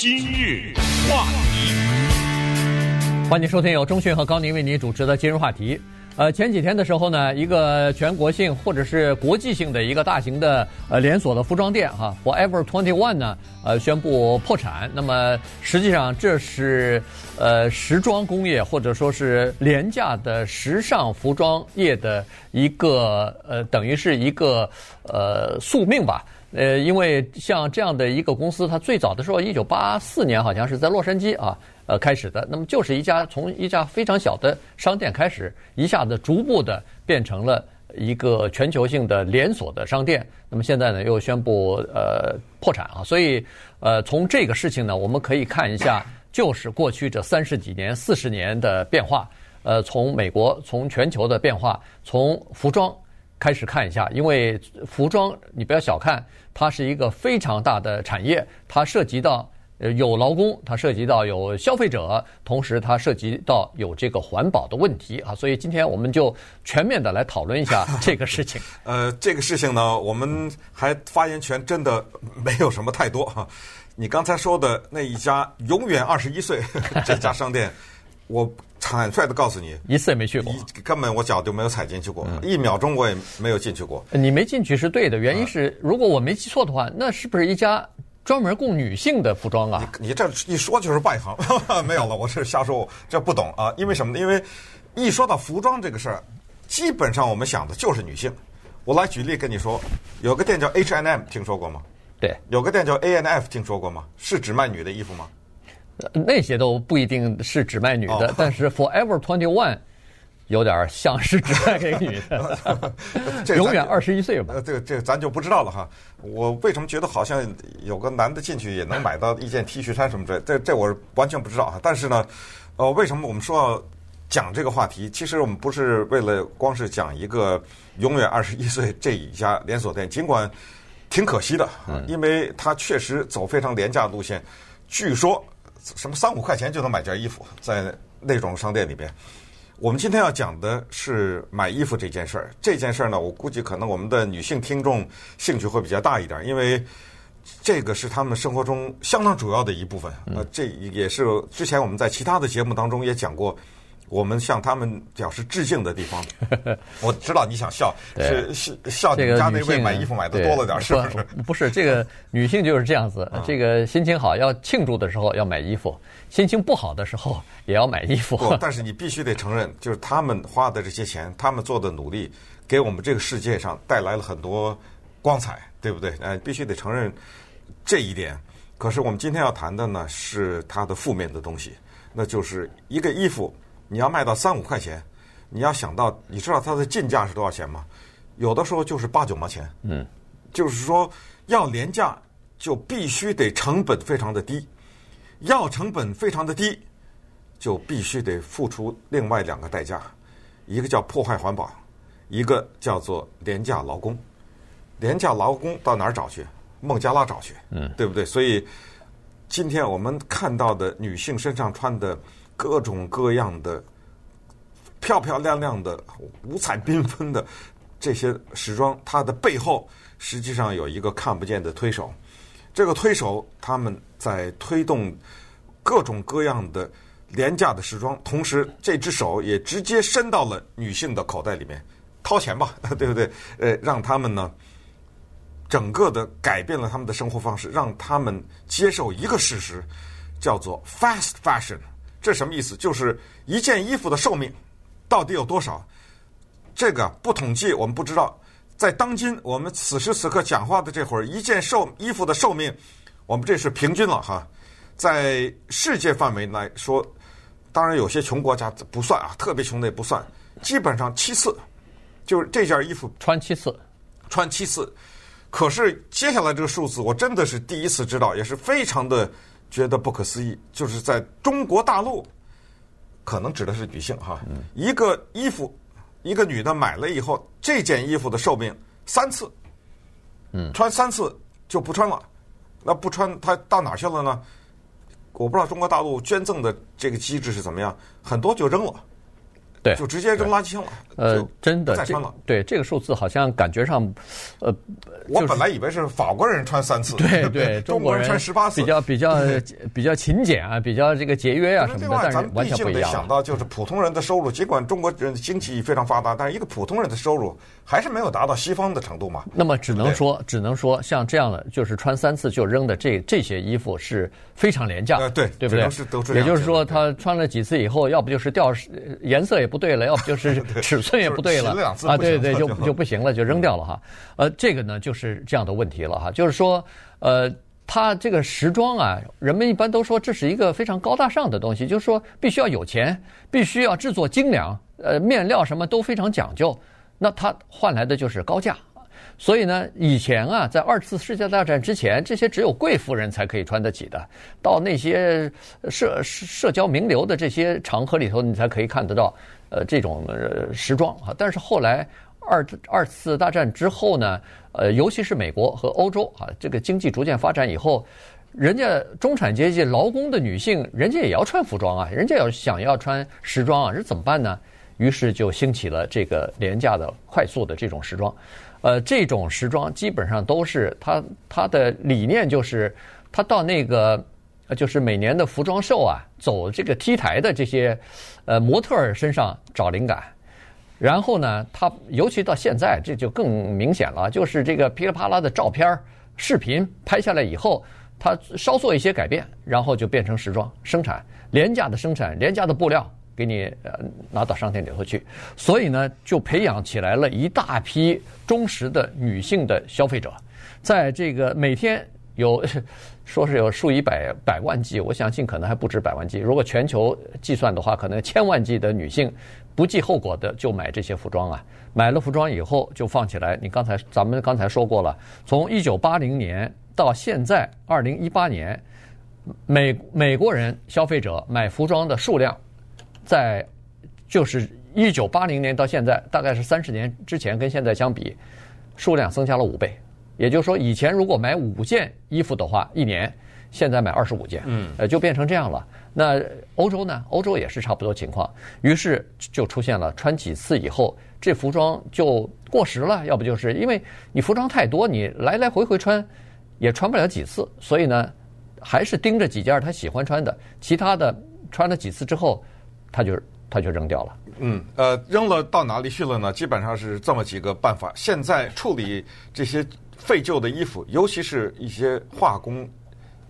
今日话题，欢迎收听由中讯和高宁为您主持的今日话题。呃，前几天的时候呢，一个全国性或者是国际性的一个大型的呃连锁的服装店哈，Forever Twenty One 呢，呃，宣布破产。那么实际上这是呃时装工业或者说是廉价的时尚服装业的一个呃，等于是一个呃宿命吧。呃，因为像这样的一个公司，它最早的时候，一九八四年好像是在洛杉矶啊，呃开始的。那么就是一家从一家非常小的商店开始，一下子逐步的变成了一个全球性的连锁的商店。那么现在呢，又宣布呃破产啊。所以呃，从这个事情呢，我们可以看一下，就是过去这三十几年、四十年的变化。呃，从美国，从全球的变化，从服装。开始看一下，因为服装你不要小看，它是一个非常大的产业，它涉及到呃有劳工，它涉及到有消费者，同时它涉及到有这个环保的问题啊，所以今天我们就全面的来讨论一下 这个事情。呃，这个事情呢，我们还发言权真的没有什么太多哈。你刚才说的那一家永远二十一岁 这家商店，我。坦率的告诉你，一次也没去过，根本我脚就没有踩进去过，嗯、一秒钟我也没有进去过。你没进去是对的，原因是如果我没记错的话，那是不是一家专门供女性的服装啊？你你这一说就是外行，没有了，我是瞎说，这不懂啊。因为什么呢？因为一说到服装这个事儿，基本上我们想的就是女性。我来举例跟你说，有个店叫 H&M，听说过吗？对，有个店叫 A N F，听说过吗？是只卖女的衣服吗？那些都不一定是只卖女的，哦、但是 Forever Twenty One 有点像是只卖给女的，永远二十一岁吧。这个这个咱就不知道了哈。我为什么觉得好像有个男的进去也能买到一件 T 恤衫什么之类？这这我完全不知道哈。但是呢，呃，为什么我们说要讲这个话题？其实我们不是为了光是讲一个永远二十一岁这一家连锁店，尽管挺可惜的，因为它确实走非常廉价路线，据说。什么三五块钱就能买件衣服，在那种商店里边。我们今天要讲的是买衣服这件事儿。这件事儿呢，我估计可能我们的女性听众兴趣会比较大一点，因为这个是他们生活中相当主要的一部分。呃，这也是之前我们在其他的节目当中也讲过。我们向他们表示致敬的地方，我知道你想笑，是是笑你家那位买衣服买的多了点，是不是？不是，这个女性就是这样子，这个心情好要庆祝的时候要买衣服，心情不好的时候也要买衣服。但是你必须得承认，就是他们花的这些钱，他们做的努力，给我们这个世界上带来了很多光彩，对不对？哎，必须得承认这一点。可是我们今天要谈的呢，是它的负面的东西，那就是一个衣服。你要卖到三五块钱，你要想到，你知道它的进价是多少钱吗？有的时候就是八九毛钱。嗯，就是说要廉价，就必须得成本非常的低，要成本非常的低，就必须得付出另外两个代价，一个叫破坏环保，一个叫做廉价劳工。廉价劳工到哪儿找去？孟加拉找去，嗯，对不对？所以今天我们看到的女性身上穿的。各种各样的漂漂亮亮的、五彩缤纷的这些时装，它的背后实际上有一个看不见的推手。这个推手他们在推动各种各样的廉价的时装，同时这只手也直接伸到了女性的口袋里面，掏钱吧，对不对？呃，让他们呢，整个的改变了他们的生活方式，让他们接受一个事实，叫做 fast fashion。这什么意思？就是一件衣服的寿命到底有多少？这个不统计，我们不知道。在当今我们此时此刻讲话的这会儿，一件寿衣服的寿命，我们这是平均了哈。在世界范围来说，当然有些穷国家不算啊，特别穷的也不算。基本上七次，就是这件衣服穿七次，穿七次。可是接下来这个数字，我真的是第一次知道，也是非常的。觉得不可思议，就是在中国大陆，可能指的是女性哈，一个衣服，一个女的买了以后，这件衣服的寿命三次，嗯，穿三次就不穿了，那不穿它到哪去了呢？我不知道中国大陆捐赠的这个机制是怎么样，很多就扔了，对就直接扔垃圾箱了。呃，真的，再穿了。对这个数字好像感觉上，呃，我本来以为是法国人穿三次，对 对，中国人穿十八次，比较比较 比较勤俭啊，比较这个节约啊什么的，但是完全不一样。得想到，就是普通人的收入，尽管中国人经济非常发达，但是一个普通人的收入还是没有达到西方的程度嘛。那么只能说，只能说，像这样的，就是穿三次就扔的这这些衣服是非常廉价，对对不对？也就是说，他穿了几次以后，要不就是掉颜色也不对了，要不就是 尺寸也不对了啊，对对，就就不行了，就扔掉了哈。呃，这个呢就是这样的问题了哈，就是说，呃，它这个时装啊，人们一般都说这是一个非常高大上的东西，就是说必须要有钱，必须要制作精良，呃，面料什么都非常讲究，那它换来的就是高价。所以呢，以前啊，在二次世界大战之前，这些只有贵妇人才可以穿得起的，到那些社社交名流的这些场合里头，你才可以看得到，呃，这种呃时装啊。但是后来二二次大战之后呢，呃，尤其是美国和欧洲啊，这个经济逐渐发展以后，人家中产阶级劳工的女性，人家也要穿服装啊，人家要想要穿时装啊，这怎么办呢？于是就兴起了这个廉价的、快速的这种时装。呃，这种时装基本上都是他他的理念就是，他到那个就是每年的服装秀啊，走这个 T 台的这些呃模特儿身上找灵感，然后呢，他尤其到现在这就更明显了，就是这个噼里啪啦的照片、视频拍下来以后，他稍做一些改变，然后就变成时装生产，廉价的生产，廉价的布料。给你呃拿到商店里头去，所以呢，就培养起来了一大批忠实的女性的消费者，在这个每天有 说是有数以百百万计，我相信可能还不止百万计。如果全球计算的话，可能千万计的女性不计后果的就买这些服装啊，买了服装以后就放起来。你刚才咱们刚才说过了，从一九八零年到现在二零一八年，美美国人消费者买服装的数量。在就是一九八零年到现在，大概是三十年之前跟现在相比，数量增加了五倍。也就是说，以前如果买五件衣服的话，一年现在买二十五件，嗯，呃，就变成这样了。那欧洲呢？欧洲也是差不多情况。于是就出现了穿几次以后，这服装就过时了。要不就是因为你服装太多，你来来回回穿也穿不了几次，所以呢，还是盯着几件他喜欢穿的，其他的穿了几次之后。他就他就扔掉了。嗯，呃，扔了到哪里去了呢？基本上是这么几个办法。现在处理这些废旧的衣服，尤其是一些化工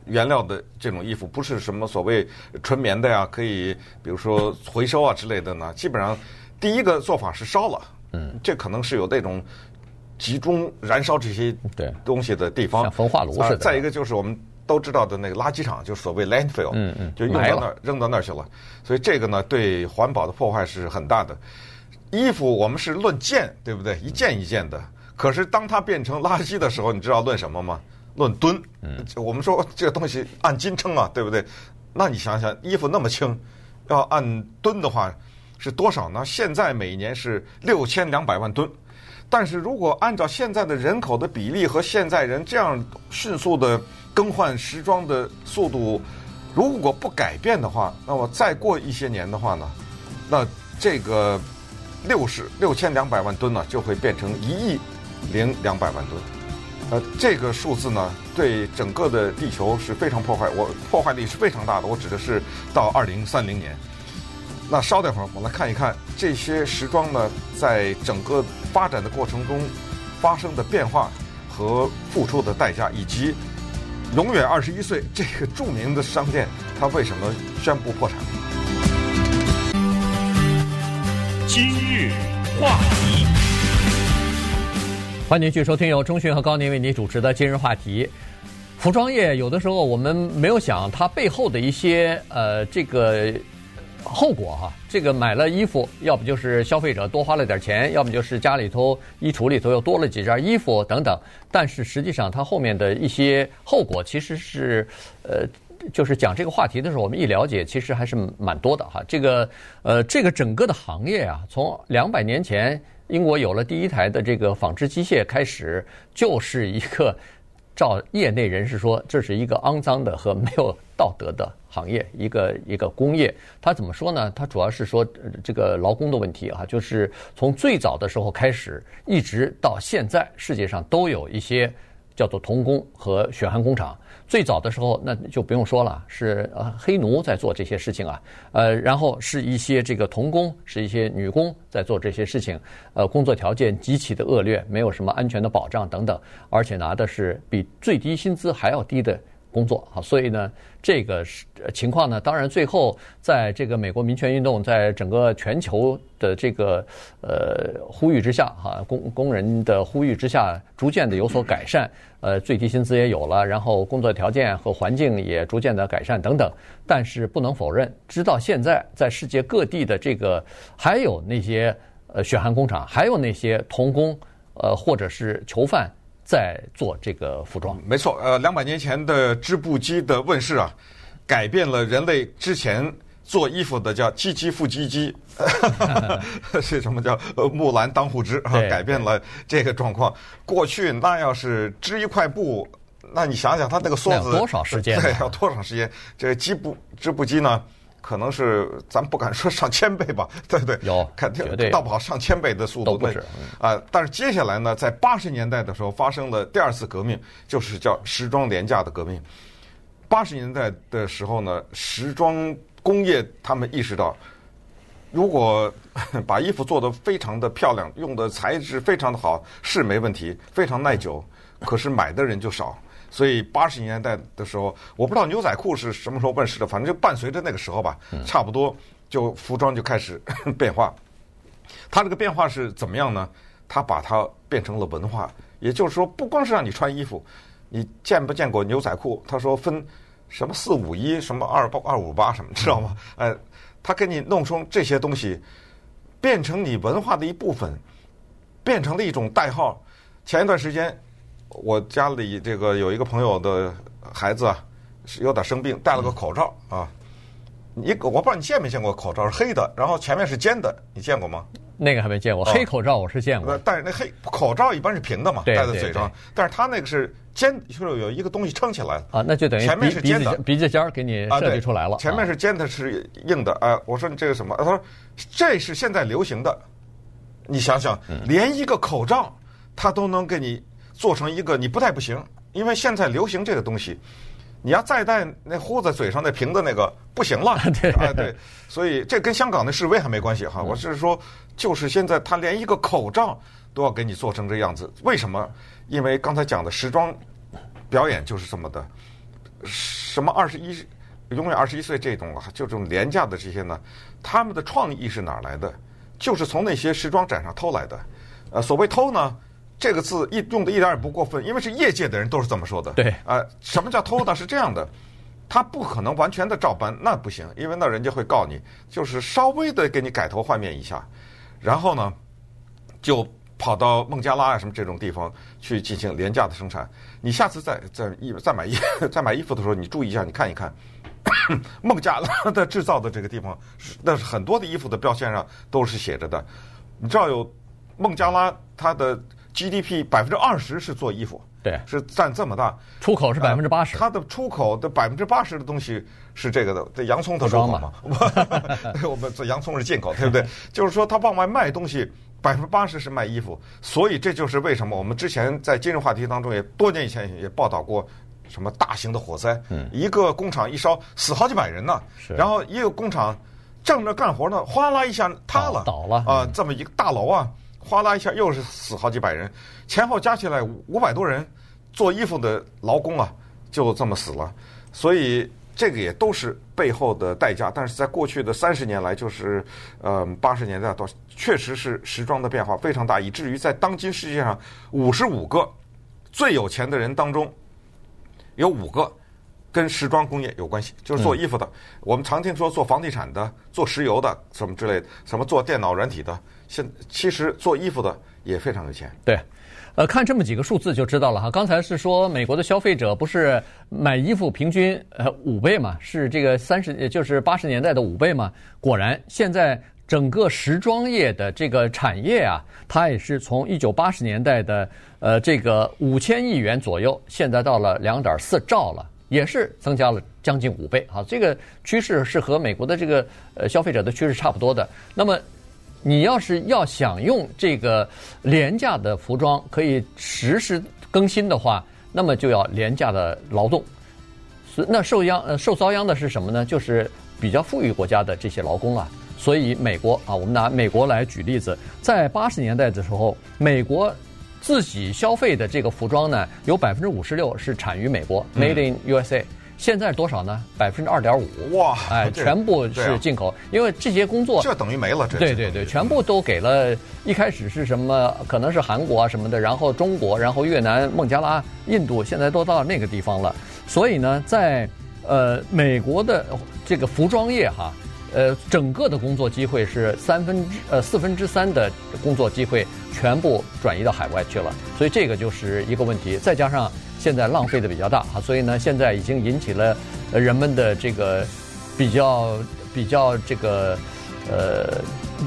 原料的这种衣服，不是什么所谓纯棉的呀，可以比如说回收啊之类的呢。基本上第一个做法是烧了。嗯，这可能是有那种集中燃烧这些对东西的地方，像焚化炉似的。呃，再一个就是我们。都知道的那个垃圾场，就是所谓 landfill，嗯嗯，就用到那儿扔到那儿去了。所以这个呢，对环保的破坏是很大的。衣服我们是论件，对不对？一件一件的。可是当它变成垃圾的时候，你知道论什么吗？论吨。嗯，我们说这个东西按斤称啊，对不对？那你想想，衣服那么轻，要按吨的话是多少呢？现在每年是六千两百万吨。但是如果按照现在的人口的比例和现在人这样迅速的更换时装的速度，如果不改变的话，那么再过一些年的话呢，那这个六十六千两百万吨呢，就会变成一亿零两百万吨。呃，这个数字呢，对整个的地球是非常破坏，我破坏力是非常大的。我指的是到二零三零年。那稍等会儿，我们来看一看这些时装呢，在整个发展的过程中发生的变化和付出的代价，以及永远二十一岁这个著名的商店，它为什么宣布破产？今日话题，欢迎继续收听由钟迅和高宁为您主持的《今日话题》。服装业有的时候我们没有想它背后的一些呃这个。后果哈，这个买了衣服，要不就是消费者多花了点钱，要么就是家里头衣橱里头又多了几件衣服等等。但是实际上，它后面的一些后果其实是，呃，就是讲这个话题的时候，我们一了解，其实还是蛮多的哈。这个呃，这个整个的行业啊，从两百年前英国有了第一台的这个纺织机械开始，就是一个 照业内人士说，这是一个肮脏的和没有。道德的行业，一个一个工业。他怎么说呢？他主要是说这个劳工的问题啊，就是从最早的时候开始，一直到现在，世界上都有一些叫做童工和血汗工厂。最早的时候，那就不用说了，是呃黑奴在做这些事情啊，呃，然后是一些这个童工，是一些女工在做这些事情，呃，工作条件极其的恶劣，没有什么安全的保障等等，而且拿的是比最低薪资还要低的。工作啊，所以呢，这个是情况呢，当然最后在这个美国民权运动在整个全球的这个呃呼吁之下，哈，工工人的呼吁之下，逐渐的有所改善，呃，最低薪资也有了，然后工作条件和环境也逐渐的改善等等。但是不能否认，直到现在，在世界各地的这个还有那些呃血汗工厂，还有那些童工，呃，或者是囚犯。在做这个服装，没错。呃，两百年前的织布机的问世啊，改变了人类之前做衣服的叫“唧唧复唧唧”，是什么叫“呃木兰当户织”啊？改变了这个状况。过去那要是织一块布，那你想想，它那个梭子多少时间？对，要多长时间？这个织布织布机呢？可能是咱不敢说上千倍吧，对不对？有，肯定倒不好上千倍的速度。都不止。啊、呃，但是接下来呢，在八十年代的时候发生了第二次革命，就是叫时装廉价的革命。八十年代的时候呢，时装工业他们意识到，如果 把衣服做得非常的漂亮，用的材质非常的好，是没问题，非常耐久，可是买的人就少。所以八十年代的时候，我不知道牛仔裤是什么时候问世的，反正就伴随着那个时候吧，差不多就服装就开始 变化。它这个变化是怎么样呢？它把它变成了文化，也就是说，不光是让你穿衣服，你见不见过牛仔裤？他说分什么四五一，什么二八二五八什么，知道吗？呃，他给你弄出这些东西，变成你文化的一部分，变成了一种代号。前一段时间。我家里这个有一个朋友的孩子啊，是有点生病，戴了个口罩啊。你我不知道你见没见过口罩，是黑的，然后前面是尖的，你见过吗？那个还没见过，黑口罩我是见过。但是那黑口罩一般是平的嘛，戴在嘴上。但是他那个是尖，就是有一个东西撑起来了啊，那就等于前面是尖的，鼻子尖儿给你设计出来了。前面是尖的，是硬的。哎，我说你这个什么？他说这是现在流行的。你想想，连一个口罩他都能给你。做成一个你不戴不行，因为现在流行这个东西，你要再戴那糊在嘴上那瓶子那个不行了，对啊对，所以这跟香港的示威还没关系哈，我是说，就是现在他连一个口罩都要给你做成这样子，为什么？因为刚才讲的时装表演就是这么的，什么二十一永远二十一岁这种啊，就这种廉价的这些呢，他们的创意是哪儿来的？就是从那些时装展上偷来的，呃，所谓偷呢？这个字一用的一点也不过分，因为是业界的人都是这么说的。对，啊、呃，什么叫偷呢？是这样的，他不可能完全的照搬，那不行，因为那人家会告你。就是稍微的给你改头换面一下，然后呢，就跑到孟加拉啊什么这种地方去进行廉价的生产。你下次再再一再买衣 再买衣服的时候，你注意一下，你看一看 孟加拉的制造的这个地方，那是很多的衣服的标签上都是写着的。你知道有孟加拉它的。GDP 百分之二十是做衣服，对，是占这么大，出口是百分之八十。它的出口的百分之八十的东西是这个的，这洋葱它出口嘛？我们 这洋葱是进口，对不对？就是说，它往外卖东西，百分之八十是卖衣服，所以这就是为什么我们之前在今日话题当中也多年以前也报道过，什么大型的火灾，嗯，一个工厂一烧死好几百人呢，是，然后一个工厂正着干活呢，哗啦一下塌了，倒了啊，这么一个大楼啊。哗啦一下，又是死好几百人，前后加起来五百多人，做衣服的劳工啊，就这么死了。所以这个也都是背后的代价。但是在过去的三十年来，就是呃八十年代到，确实是时装的变化非常大，以至于在当今世界上五十五个最有钱的人当中，有五个跟时装工业有关系，就是做衣服的。嗯、我们常听说做房地产的、做石油的什么之类的，什么做电脑软体的。现其实做衣服的也非常有钱。对，呃，看这么几个数字就知道了哈。刚才是说美国的消费者不是买衣服平均呃五倍嘛，是这个三十，也就是八十年代的五倍嘛。果然，现在整个时装业的这个产业啊，它也是从一九八十年代的呃这个五千亿元左右，现在到了两点四兆了。也是增加了将近五倍啊。这个趋势是和美国的这个呃消费者的趋势差不多的。那么你要是要想用这个廉价的服装可以实时更新的话，那么就要廉价的劳动。是那受殃呃受遭殃的是什么呢？就是比较富裕国家的这些劳工啊。所以美国啊，我们拿美国来举例子，在八十年代的时候，美国自己消费的这个服装呢，有百分之五十六是产于美国，Made in USA。现在多少呢？百分之二点五。哇！哎，全部是进口，因为这些工作这等于没了。这对对对，全部都给了。一开始是什么？可能是韩国啊什么的，然后中国，然后越南、孟加拉、印度，现在都到那个地方了。所以呢，在呃美国的这个服装业哈。呃，整个的工作机会是三分之呃四分之三的工作机会全部转移到海外去了，所以这个就是一个问题。再加上现在浪费的比较大啊，所以呢，现在已经引起了人们的这个比较比较这个呃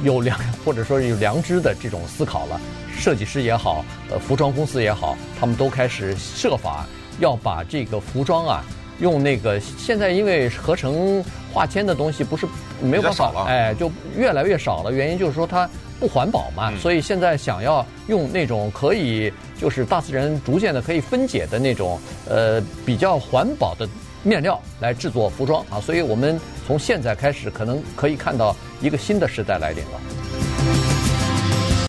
有良或者说有良知的这种思考了。设计师也好，呃，服装公司也好，他们都开始设法要把这个服装啊。用那个现在因为合成化纤的东西不是没有办法，哎，就越来越少了。原因就是说它不环保嘛，嗯、所以现在想要用那种可以就是大自然逐渐的可以分解的那种呃比较环保的面料来制作服装啊。所以我们从现在开始可能可以看到一个新的时代来临了。